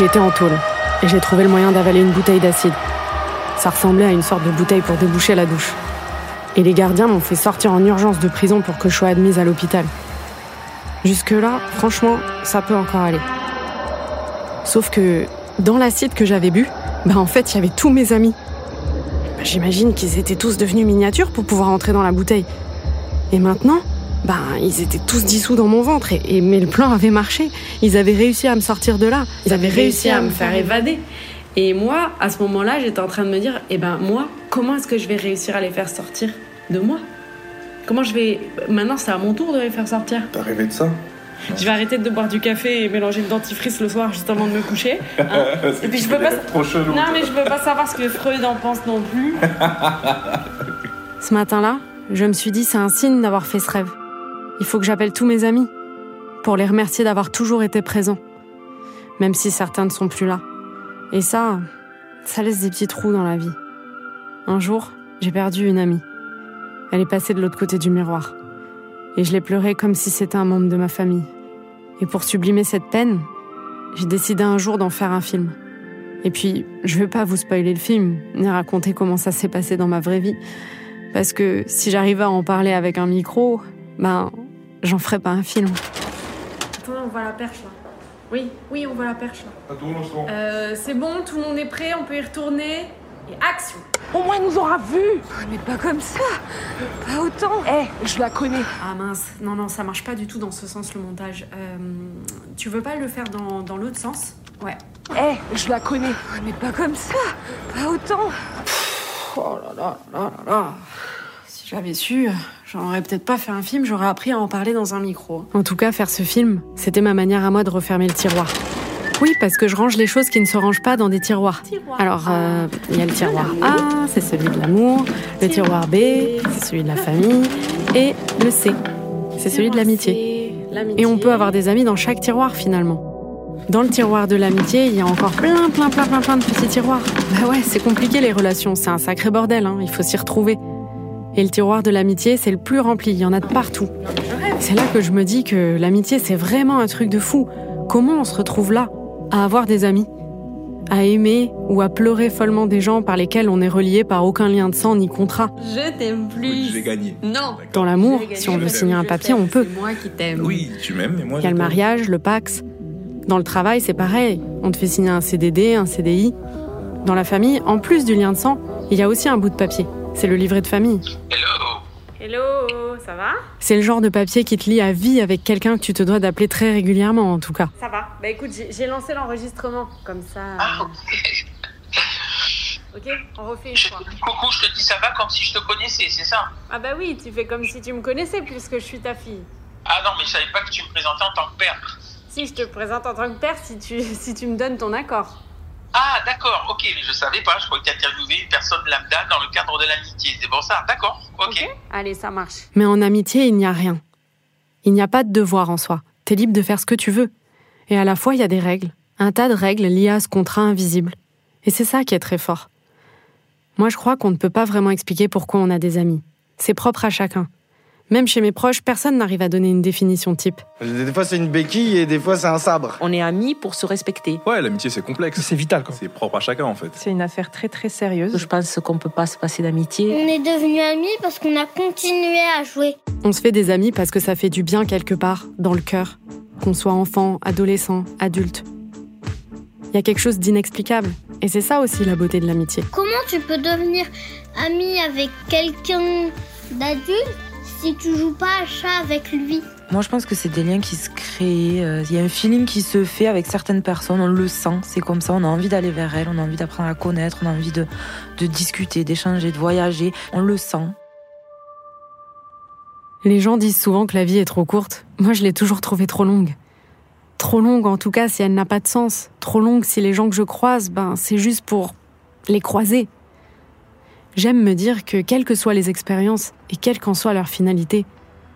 j'étais en tôle et j'ai trouvé le moyen d'avaler une bouteille d'acide. Ça ressemblait à une sorte de bouteille pour déboucher la douche. Et les gardiens m'ont fait sortir en urgence de prison pour que je sois admise à l'hôpital. Jusque-là, franchement, ça peut encore aller. Sauf que dans l'acide que j'avais bu, bah en fait, il y avait tous mes amis. J'imagine qu'ils étaient tous devenus miniatures pour pouvoir entrer dans la bouteille. Et maintenant, bah, ils étaient tous dissous dans mon ventre. Et, et- mais le plan avait marché. Ils avaient réussi à me sortir de là. Ils avaient réussi à me faire évader. Et moi, à ce moment-là, j'étais en train de me dire, eh ben moi, comment est-ce que je vais réussir à les faire sortir de moi? Comment je vais... Maintenant, c'est à mon tour de les faire sortir. T'as rêvé de ça? Je vais arrêter de boire du café et mélanger le dentifrice le soir juste avant de me coucher. hein. Et puis je peux pas... Trop chelou. Non, mais je veux pas savoir ce que Freud en pense non plus. ce matin-là, je me suis dit, c'est un signe d'avoir fait ce rêve. Il faut que j'appelle tous mes amis pour les remercier d'avoir toujours été présents, même si certains ne sont plus là. Et ça, ça laisse des petits trous dans la vie. Un jour, j'ai perdu une amie. Elle est passée de l'autre côté du miroir. Et je l'ai pleurée comme si c'était un membre de ma famille. Et pour sublimer cette peine, j'ai décidé un jour d'en faire un film. Et puis, je vais pas vous spoiler le film, ni raconter comment ça s'est passé dans ma vraie vie. Parce que si j'arrivais à en parler avec un micro, ben, j'en ferais pas un film. Attends, on voit la perche là. Oui, oui, on voit la perche là. Euh, c'est bon, tout le monde est prêt, on peut y retourner. Et action Au moins, il nous aura vus Mais pas comme ça Pas autant Eh, je la connais Ah mince, non, non, ça marche pas du tout dans ce sens le montage. Euh, tu veux pas le faire dans, dans l'autre sens? Ouais. Eh, je la connais Mais pas comme ça Pas autant Oh là là là là là. Si j'avais su, j'en aurais peut-être pas fait un film, j'aurais appris à en parler dans un micro. En tout cas, faire ce film, c'était ma manière à moi de refermer le tiroir. Oui, parce que je range les choses qui ne se rangent pas dans des tiroirs. Alors, euh, il y a le tiroir A, c'est celui de l'amour, le tiroir B, c'est celui de la famille, et le C, c'est celui de l'amitié. Et on peut avoir des amis dans chaque tiroir finalement. Dans le tiroir de l'amitié, il y a encore plein, plein, plein, plein, plein de petits tiroirs. Bah ouais, c'est compliqué les relations, c'est un sacré bordel, hein, il faut s'y retrouver. Et le tiroir de l'amitié, c'est le plus rempli, il y en a de partout. C'est là que je me dis que l'amitié, c'est vraiment un truc de fou. Comment on se retrouve là, à avoir des amis À aimer ou à pleurer follement des gens par lesquels on est relié par aucun lien de sang ni contrat? Je t'aime plus J'ai gagné. Non Dans l'amour, si on veut signer un papier, on peut. C'est moi qui t'aime Oui, tu m'aimes, mais moi. Il y a le mariage, le Pax. Dans le travail, c'est pareil. On te fait signer un CDD, un CDI. Dans la famille, en plus du lien de sang, il y a aussi un bout de papier. C'est le livret de famille. Hello ça va? C'est le genre de papier qui te lie à vie avec quelqu'un que tu te dois d'appeler très régulièrement, en tout cas. Ça va. Bah écoute, j'ai lancé l'enregistrement. Comme ça. Ah, Ok, on refait une Je- fois. Coucou, je te dis ça va comme si je te connaissais, c'est ça? Ah bah oui, tu fais comme si tu me connaissais puisque je suis ta fille. Ah non, mais je savais pas que tu me présentais en tant que père. Si, je te présente en tant que père si tu, si tu me donnes ton accord. Ah d'accord, ok, mais je savais pas, je croyais que tu interviewais une personne lambda dans le cadre de l'amitié, c'est pour ça, d'accord, ok. Allez, ça marche. Mais en amitié, il n'y a rien. Il n'y a pas de devoir en soi. T'es libre de faire ce que tu veux. Et à la fois, il y a des règles. Un tas de règles liées à ce contrat invisible. Et c'est ça qui est très fort. Moi, je crois qu'on ne peut pas vraiment expliquer pourquoi on a des amis. C'est propre à chacun. Même chez mes proches, personne n'arrive à donner une définition type. Des fois c'est une béquille et des fois c'est un sabre. On est amis pour se respecter. Ouais, l'amitié c'est complexe. C'est vital quoi. C'est propre à chacun en fait. C'est une affaire très très sérieuse. Je pense qu'on peut pas se passer d'amitié. On est devenus amis parce qu'on a continué à jouer. On se fait des amis parce que ça fait du bien quelque part, dans le cœur, qu'on soit enfant, adolescent, adulte. Il y a quelque chose d'inexplicable, et c'est ça aussi la beauté de l'amitié. Comment tu peux devenir ami avec quelqu'un d'adulte si tu joues pas à chat avec lui Moi, je pense que c'est des liens qui se créent. euh, Il y a un feeling qui se fait avec certaines personnes. On le sent. C'est comme ça. On a envie d'aller vers elles. On a envie d'apprendre à connaître. On a envie de, de discuter, d'échanger, de voyager. On le sent. Les gens disent souvent que la vie est trop courte. Moi, je l'ai toujours trouvée trop longue. Trop longue, en tout cas, si elle n'a pas de sens. Trop longue si les gens que je croise, ben, c'est juste pour les croiser. J'aime me dire que, quelles que soient les expériences et quelle qu'en soit leur finalité,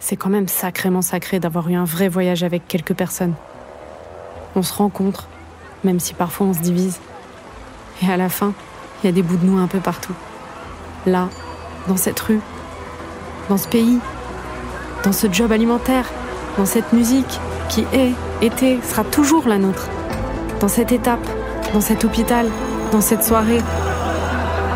c'est quand même sacrément sacré d'avoir eu un vrai voyage avec quelques personnes. On se rencontre, même si parfois on se divise. Et à la fin, il y a des bouts de nous un peu partout. Là, dans cette rue, dans ce pays, dans ce job alimentaire, dans cette musique qui est, était, sera toujours la nôtre. Dans cette étape, dans cet hôpital, dans cette soirée,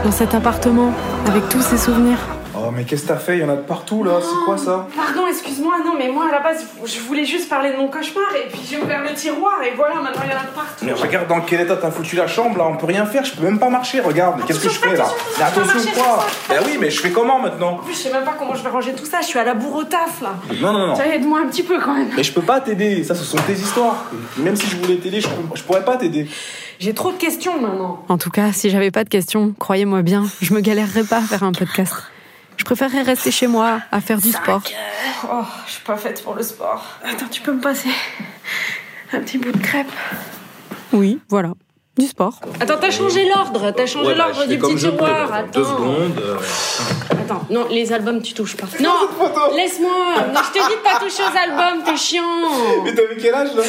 dans cet appartement, avec tous ces souvenirs. Oh, mais qu'est-ce que t'as fait? Il y en a de partout là, c'est quoi ça? Pardon, excuse-moi, non, mais moi à la base, je voulais juste parler de mon cauchemar et puis j'ai ouvert le tiroir et voilà, maintenant il y en a de partout. Mais regarde dans quel état t'as foutu la chambre là, on peut rien faire, je peux même pas marcher, regarde, qu'est-ce que je fais là? attention, Mais attention quoi? Bah oui, mais je fais comment maintenant? En plus, je sais même pas comment je vais ranger tout ça, je suis à la bourre au taf là. Non, non, non. Tiens, aide-moi un petit peu quand même. Mais je peux pas t'aider, ça ce sont tes histoires. Même si je voulais t'aider, je pourrais pas t'aider. J'ai trop de questions maintenant. En tout cas, si j'avais pas de questions, croyez-moi bien, je me galérerais pas à faire un podcast. Je préférerais rester chez moi, à faire du sport. Oh, je suis pas faite pour le sport. Attends, tu peux me passer un petit bout de crêpe Oui, voilà. Du sport. Attends, t'as changé l'ordre. T'as changé l'ordre du petit tiroir. Attends. euh, Attends, non, les albums, tu touches pas. Non, laisse-moi. Non, je te dis de pas toucher aux albums, t'es chiant. Mais t'avais quel âge là?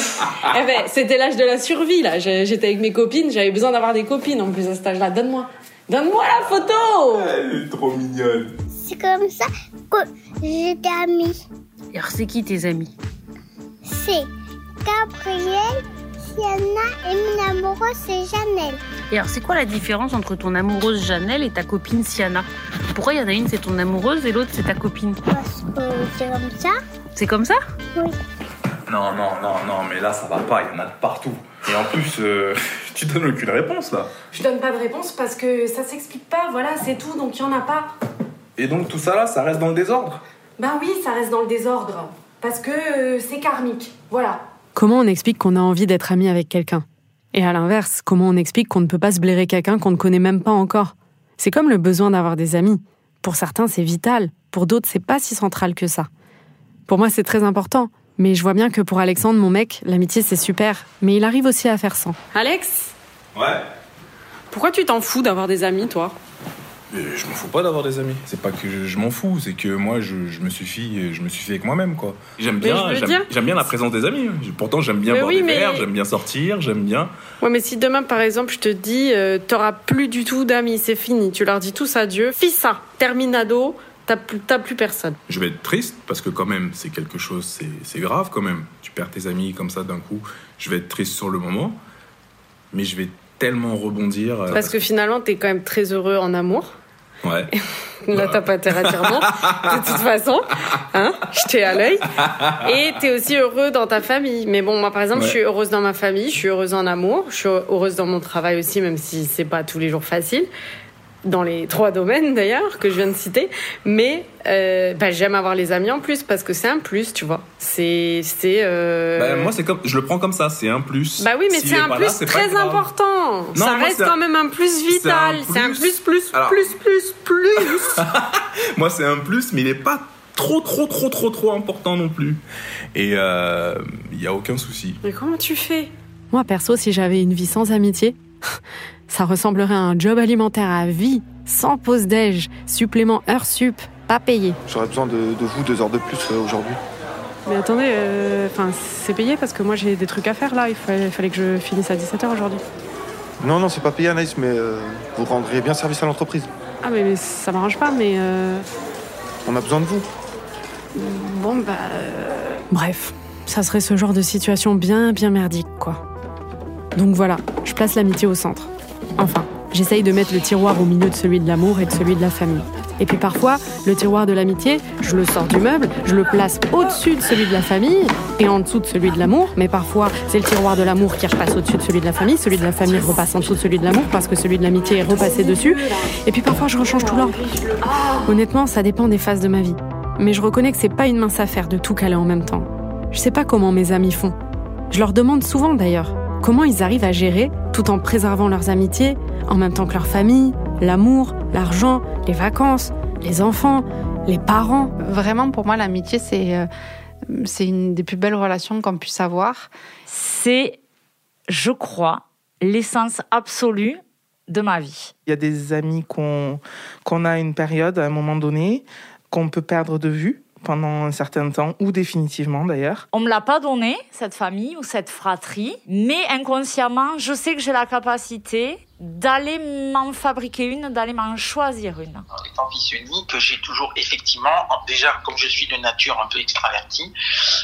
Eh ben, c'était l'âge de la survie, là. J'ai- J'étais avec mes copines, j'avais besoin d'avoir des copines en plus à cet âge-là. Donne-moi. Donne-moi la photo Elle est trop mignonne. C'est comme ça que j'étais amie. Alors, c'est qui tes amis? C'est Gabriel, Sienna et mon amoureuse, c'est Janelle. Et alors, c'est quoi la différence entre ton amoureuse Janelle et ta copine Siana? Pourquoi il y en a une, c'est ton amoureuse et l'autre, c'est ta copine Parce que c'est comme ça. C'est comme ça Oui. Non, non, non, non, mais là ça va pas, il y en a de partout. Et en plus, euh, tu donnes aucune réponse là. Je donne pas de réponse parce que ça s'explique pas, voilà, c'est tout, donc il y en a pas. Et donc tout ça là, ça reste dans le désordre Ben oui, ça reste dans le désordre. Parce que euh, c'est karmique, voilà. Comment on explique qu'on a envie d'être ami avec quelqu'un? Et à l'inverse, comment on explique qu'on ne peut pas se blairer quelqu'un qu'on ne connaît même pas encore? C'est comme le besoin d'avoir des amis. Pour certains, c'est vital. Pour d'autres, c'est pas si central que ça. Pour moi, c'est très important. Mais je vois bien que pour Alexandre, mon mec, l'amitié, c'est super. Mais il arrive aussi à faire sans. Alex? Ouais. Pourquoi tu t'en fous d'avoir des amis, toi? Je m'en fous pas d'avoir des amis. C'est pas que je, je m'en fous, c'est que moi je, je me suffis, je me suffis avec moi-même quoi. J'aime bien, j'aime, bien la présence des amis. Pourtant j'aime bien Mais boire oui, des mais- verres, j'aime bien sortir, j'aime bien. Ouais, mais si demain, par exemple, je te dis, euh, t'auras plus du tout d'amis, c'est fini, tu leur dis tous adieu, fissa, terminado, t'as plus, t'as plus personne. Je vais être triste parce que quand même c'est quelque chose, c'est, c'est grave quand même. Tu perds tes amis comme ça d'un coup. Je vais être triste sur le moment, mais je vais tellement rebondir. euh, Parce que finalement, t'es quand même très heureux en amour. Ouais. Là, t'as pas intérêt à dire non, de toute façon. Hein je t'ai à l'œil. Et t'es aussi heureux dans ta famille. Mais bon, moi, par exemple, Ouais. je suis heureuse dans ma famille, je suis heureuse en amour, je suis heureuse dans mon travail aussi, même si c'est pas tous les jours facile. Dans les trois domaines, d'ailleurs, que je viens de citer. Mais euh, bah, j'aime avoir les amis en plus, parce que c'est un plus, tu vois. C'est... c'est euh, Bah, moi c'est comme, je le prends comme ça, c'est un plus. Bah oui, mais c'est est un plus là, très important. Non, ça moi, reste quand même un plus vital. C'est un plus. plus, plus, Alors- plus, plus, plus. Moi, c'est un plus, mais il est pas trop, trop, trop, trop, trop important non plus. Et euh, il y a aucun souci. Mais comment tu fais? Moi, perso, si j'avais une vie sans amitié, ça ressemblerait à un job alimentaire à vie, sans pause déj, supplément heure sup, pas payé. J'aurais besoin de, de vous deux heures de plus euh, aujourd'hui. Mais attendez, enfin, c'est payé parce que moi j'ai des trucs à faire là. Il fallait, fallait que je finisse à 17h aujourd'hui. Non, non, c'est pas payé Anaïs, mais euh, vous rendriez bien service à l'entreprise. Ah, mais, mais ça m'arrange pas, mais. euh, On a besoin de vous. Bon, bah. euh, Bref, ça serait ce genre de situation bien, bien merdique, quoi. Donc voilà, je place l'amitié au centre. Enfin, j'essaye de mettre le tiroir au milieu de celui de l'amour et de celui de la famille. Et puis parfois, le tiroir de l'amitié, je le sors du meuble, je le place au-dessus de celui de la famille et en dessous de celui de l'amour. Mais parfois, c'est le tiroir de l'amour qui repasse au-dessus de celui de la famille, celui de la famille repasse en dessous de celui de l'amour parce que celui de l'amitié est repassé dessus. Et puis parfois, je rechange tout l'ordre. Honnêtement, ça dépend des phases de ma vie. Mais je reconnais que c'est pas une mince affaire de tout caler en même temps. Je sais pas comment mes amis font. Je leur demande souvent d'ailleurs comment ils arrivent à gérer tout en préservant leurs amitiés, en même temps que leur famille, l'amour, l'argent, les vacances, les enfants, les parents. Vraiment, pour moi, l'amitié, c'est euh, c'est une des plus belles relations qu'on puisse avoir. C'est, je crois, l'essence absolue de ma vie. Il y a des amis qu'on qu'on a à une période, à un moment donné, qu'on peut perdre de vue pendant un certain temps, ou définitivement d'ailleurs. On me l'a pas donné, cette famille ou cette fratrie, mais inconsciemment, je sais que j'ai la capacité d'aller m'en fabriquer une, d'aller m'en choisir une. Étant fils unique, j'ai toujours effectivement, déjà comme je suis de nature un peu extravertie,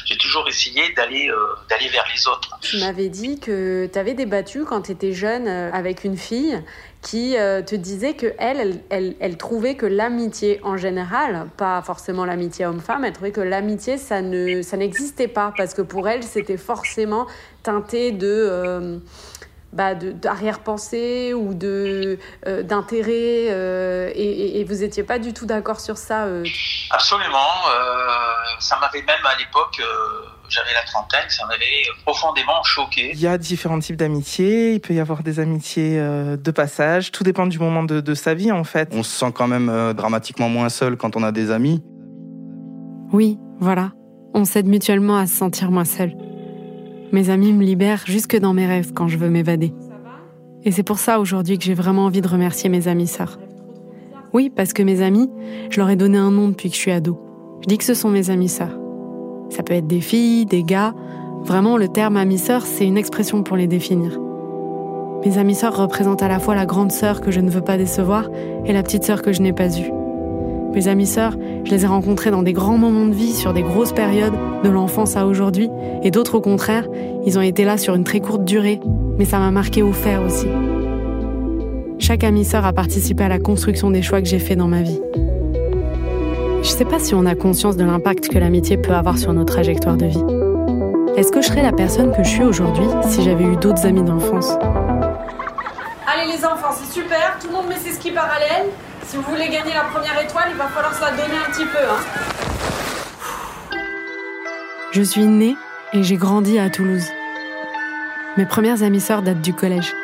j'ai toujours essayé d'aller euh, d'aller vers les autres. Tu m'avais dit que tu avais débattu quand tu étais jeune euh, avec une fille qui euh, te disait que elle, elle, elle, trouvait que l'amitié en général, pas forcément l'amitié homme-femme, elle trouvait que l'amitié ça ne ça n'existait pas. Parce que pour elle c'était forcément teinté de bah, d'arrière-pensée ou de euh, d'intérêt euh, et, et, et, vous n'étiez pas du tout d'accord sur ça euh. Absolument. ça m'avait même à l'époque, j'avais la trentaine, ça m'avait profondément choqué. Il y a différents types d'amitiés. Il peut y avoir des amitiés de passage. Tout dépend du moment de, de, sa vie en fait. On se sent quand même dramatiquement moins seul quand on a des amis. Oui, voilà. On s'aide mutuellement à se sentir moins seul. Mes amis me libèrent jusque dans mes rêves quand je veux m'évader. Et c'est pour ça aujourd'hui que j'ai vraiment envie de remercier mes amis sœurs. Oui, parce que mes amis, je leur ai donné un nom depuis que je suis ado. Je dis que ce sont mes amis sœurs. Ça peut être des filles, des gars. Vraiment, le terme ami sœur, c'est une expression pour les définir. Mes amis sœurs représentent à la fois la grande sœur que je ne veux pas décevoir et la petite sœur que je n'ai pas eue. Mes amis sœurs, je les ai rencontrés dans des grands moments de vie, sur des grosses périodes, de l'enfance à aujourd'hui, et d'autres au contraire, ils ont été là sur une très courte durée, mais ça m'a marqué au fer aussi. Chaque ami sœur a participé à la construction des choix que j'ai faits dans ma vie. Je sais pas si on a conscience de l'impact que l'amitié peut avoir sur nos trajectoires de vie. Est-ce que je serais la personne que je suis aujourd'hui si j'avais eu d'autres amis d'enfance? Allez les enfants, c'est super, tout le monde met ses skis parallèles. Si vous voulez gagner la première étoile, il va falloir se donner un petit peu. Hein. Je suis née et j'ai grandi à Toulouse. Mes premières amies sœurs datent du collège.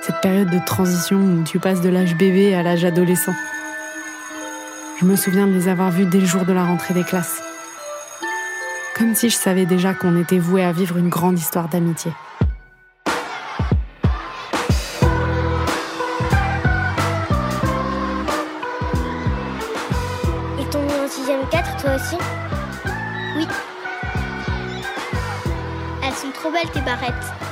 Cette période de transition où tu passes de l'âge bébé à l'âge adolescent. Je me souviens de les avoir vues dès le jour de la rentrée des classes. Comme si je savais déjà qu'on était voué à vivre une grande histoire d'amitié. Oui. Elles sont trop belles tes barrettes.